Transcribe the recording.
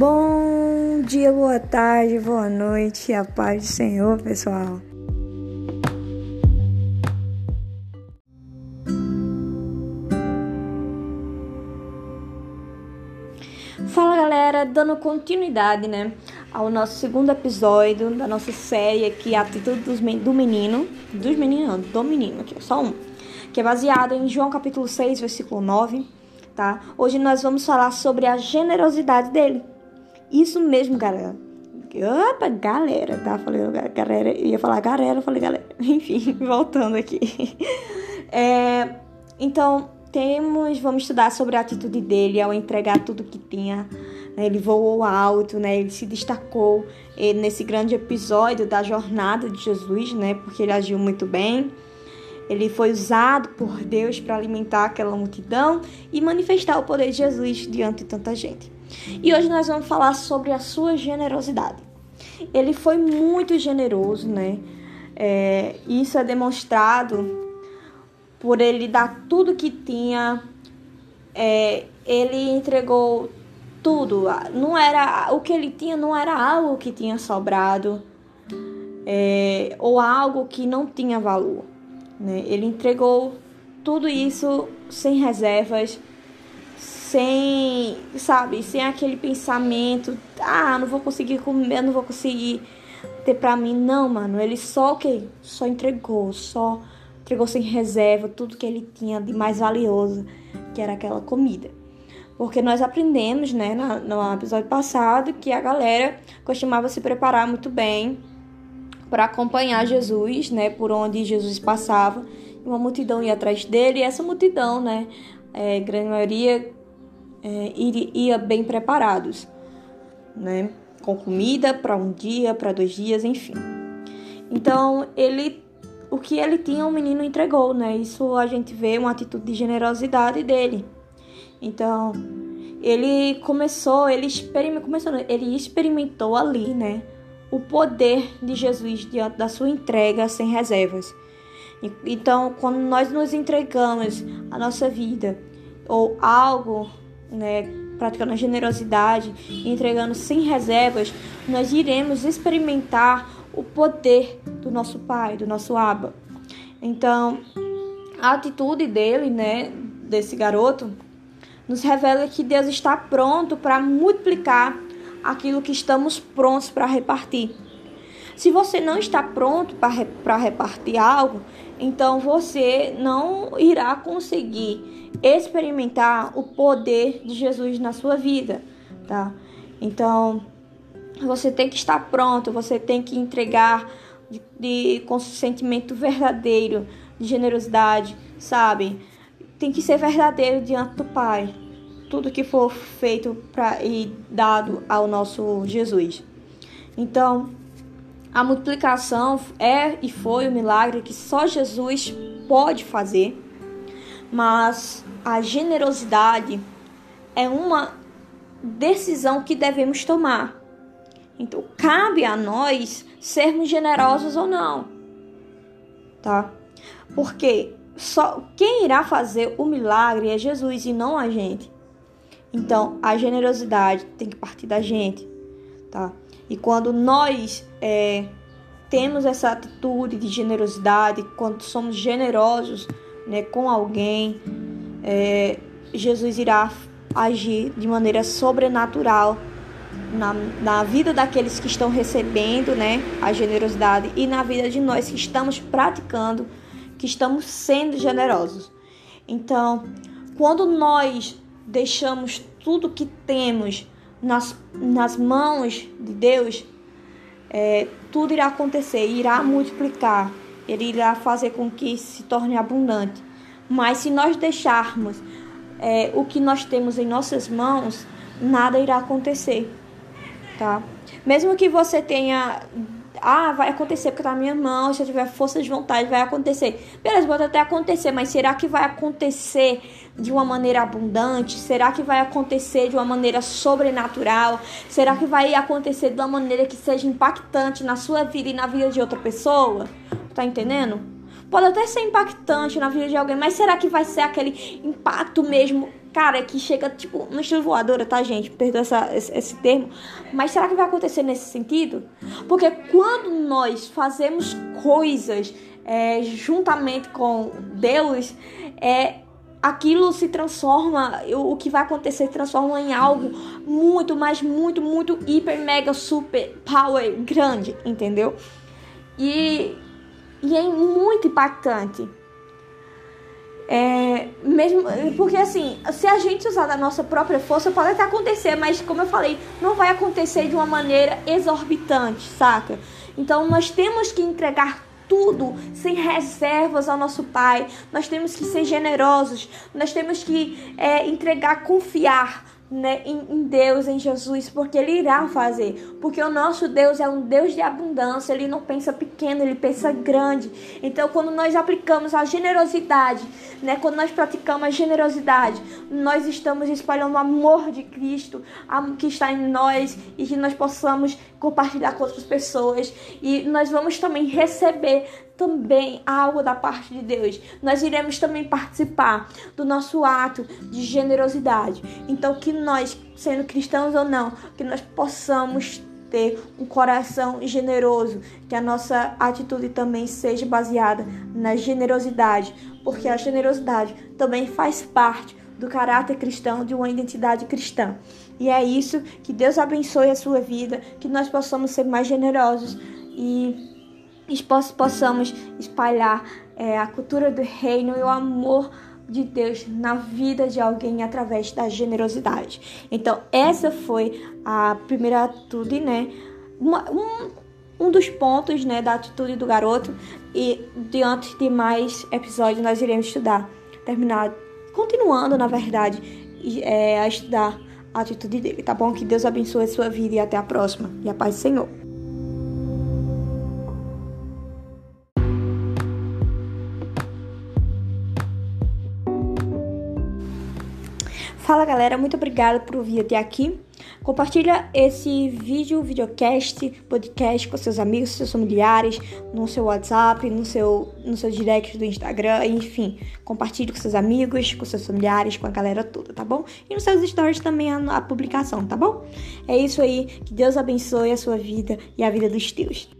Bom dia, boa tarde, boa noite, a paz do Senhor, pessoal. Fala galera, dando continuidade, né, ao nosso segundo episódio da nossa série aqui, Atitude dos, do Menino, dos meninos, do menino, aqui, só um, que é baseado em João capítulo 6, versículo 9, tá? Hoje nós vamos falar sobre a generosidade dele. Isso mesmo, galera. Opa, galera, tá? Falei, galera, ia falar galera, falei galera. Enfim, voltando aqui. É, então, temos, vamos estudar sobre a atitude dele ao entregar tudo que tinha. Né? Ele voou alto, né? Ele se destacou nesse grande episódio da jornada de Jesus, né? Porque ele agiu muito bem. Ele foi usado por Deus para alimentar aquela multidão e manifestar o poder de Jesus diante de tanta gente. E hoje nós vamos falar sobre a sua generosidade. Ele foi muito generoso, né? É, isso é demonstrado por ele dar tudo que tinha. É, ele entregou tudo. Não era o que ele tinha, não era algo que tinha sobrado é, ou algo que não tinha valor. Né? Ele entregou tudo isso sem reservas sem, sabe, sem aquele pensamento, ah, não vou conseguir comer, não vou conseguir ter pra mim. Não, mano, ele só o okay, Só entregou, só entregou sem reserva tudo que ele tinha de mais valioso, que era aquela comida. Porque nós aprendemos, né, no episódio passado, que a galera costumava se preparar muito bem para acompanhar Jesus, né, por onde Jesus passava. Uma multidão ia atrás dele, e essa multidão, né, é, grande maioria é, ia bem preparados, né? Com comida para um dia, para dois dias, enfim. Então ele, o que ele tinha, o menino entregou, né? Isso a gente vê uma atitude de generosidade dele. Então ele começou, ele experimentou, começou, ele experimentou ali, né? O poder de Jesus diante da sua entrega sem reservas. Então, quando nós nos entregamos a nossa vida ou algo né, praticando a generosidade, entregando sem reservas, nós iremos experimentar o poder do nosso Pai, do nosso Abba. Então, a atitude dele, né, desse garoto, nos revela que Deus está pronto para multiplicar aquilo que estamos prontos para repartir. Se você não está pronto para repartir algo, então você não irá conseguir experimentar o poder de Jesus na sua vida, tá? Então, você tem que estar pronto, você tem que entregar de, de, com sentimento verdadeiro, de generosidade, sabe? Tem que ser verdadeiro diante do Pai. Tudo que for feito pra, e dado ao nosso Jesus. Então, a multiplicação é e foi o milagre que só Jesus pode fazer, mas a generosidade é uma decisão que devemos tomar. Então, cabe a nós sermos generosos ou não, tá? Porque só quem irá fazer o milagre é Jesus e não a gente. Então, a generosidade tem que partir da gente, tá? E quando nós é, temos essa atitude de generosidade, quando somos generosos né, com alguém, é, Jesus irá agir de maneira sobrenatural na, na vida daqueles que estão recebendo né, a generosidade e na vida de nós que estamos praticando, que estamos sendo generosos. Então, quando nós deixamos tudo que temos nas, nas mãos de Deus, é, tudo irá acontecer, irá multiplicar, ele irá fazer com que se torne abundante. Mas se nós deixarmos é, o que nós temos em nossas mãos, nada irá acontecer, tá? Mesmo que você tenha ah, vai acontecer porque tá na minha mão, se eu tiver força de vontade, vai acontecer. Beleza, pode até acontecer, mas será que vai acontecer de uma maneira abundante? Será que vai acontecer de uma maneira sobrenatural? Será que vai acontecer de uma maneira que seja impactante na sua vida e na vida de outra pessoa? Tá entendendo? Pode até ser impactante na vida de alguém, mas será que vai ser aquele impacto mesmo cara, que chega, tipo, estilo voadora, tá, gente? Perdoa essa, esse, esse, termo. Mas será que vai acontecer nesse sentido? Porque quando nós fazemos coisas é, juntamente com Deus, é, aquilo se transforma, o que vai acontecer transforma em algo muito, mas muito, muito hiper, mega, super power grande, entendeu? E, e é muito impactante. É, mesmo porque assim, se a gente usar da nossa própria força, pode até acontecer, mas como eu falei, não vai acontecer de uma maneira exorbitante, saca? Então nós temos que entregar tudo sem reservas ao nosso Pai. Nós temos que ser generosos, nós temos que é, entregar, confiar né, em, em, Deus, em Jesus, porque Ele irá fazer. Porque o nosso Deus é um Deus de abundância, Ele não pensa pequeno, Ele pensa grande. Então, quando nós aplicamos a generosidade, né, quando nós praticamos a generosidade, nós estamos espalhando o amor de Cristo que está em nós e que nós possamos compartilhar com outras pessoas. E nós vamos também receber também algo da parte de Deus. Nós iremos também participar do nosso ato de generosidade. Então, que nós, sendo cristãos ou não, que nós possamos ter um coração generoso, que a nossa atitude também seja baseada na generosidade, porque a generosidade também faz parte do caráter cristão, de uma identidade cristã. E é isso, que Deus abençoe a sua vida, que nós possamos ser mais generosos e possamos espalhar é, a cultura do reino e o amor de Deus na vida de alguém através da generosidade. Então, essa foi a primeira atitude, né? Uma, um, um dos pontos, né, da atitude do garoto. E diante de mais episódios, nós iremos estudar, terminar, continuando, na verdade, é, a estudar a atitude dele, tá bom? Que Deus abençoe a sua vida e até a próxima. E a paz do Senhor. Fala galera, muito obrigada por vir até aqui. Compartilha esse vídeo, videocast, podcast com seus amigos, seus familiares, no seu WhatsApp, no seu, no seu direct do Instagram, enfim. Compartilhe com seus amigos, com seus familiares, com a galera toda, tá bom? E nos seus stories também a, a publicação, tá bom? É isso aí, que Deus abençoe a sua vida e a vida dos teus.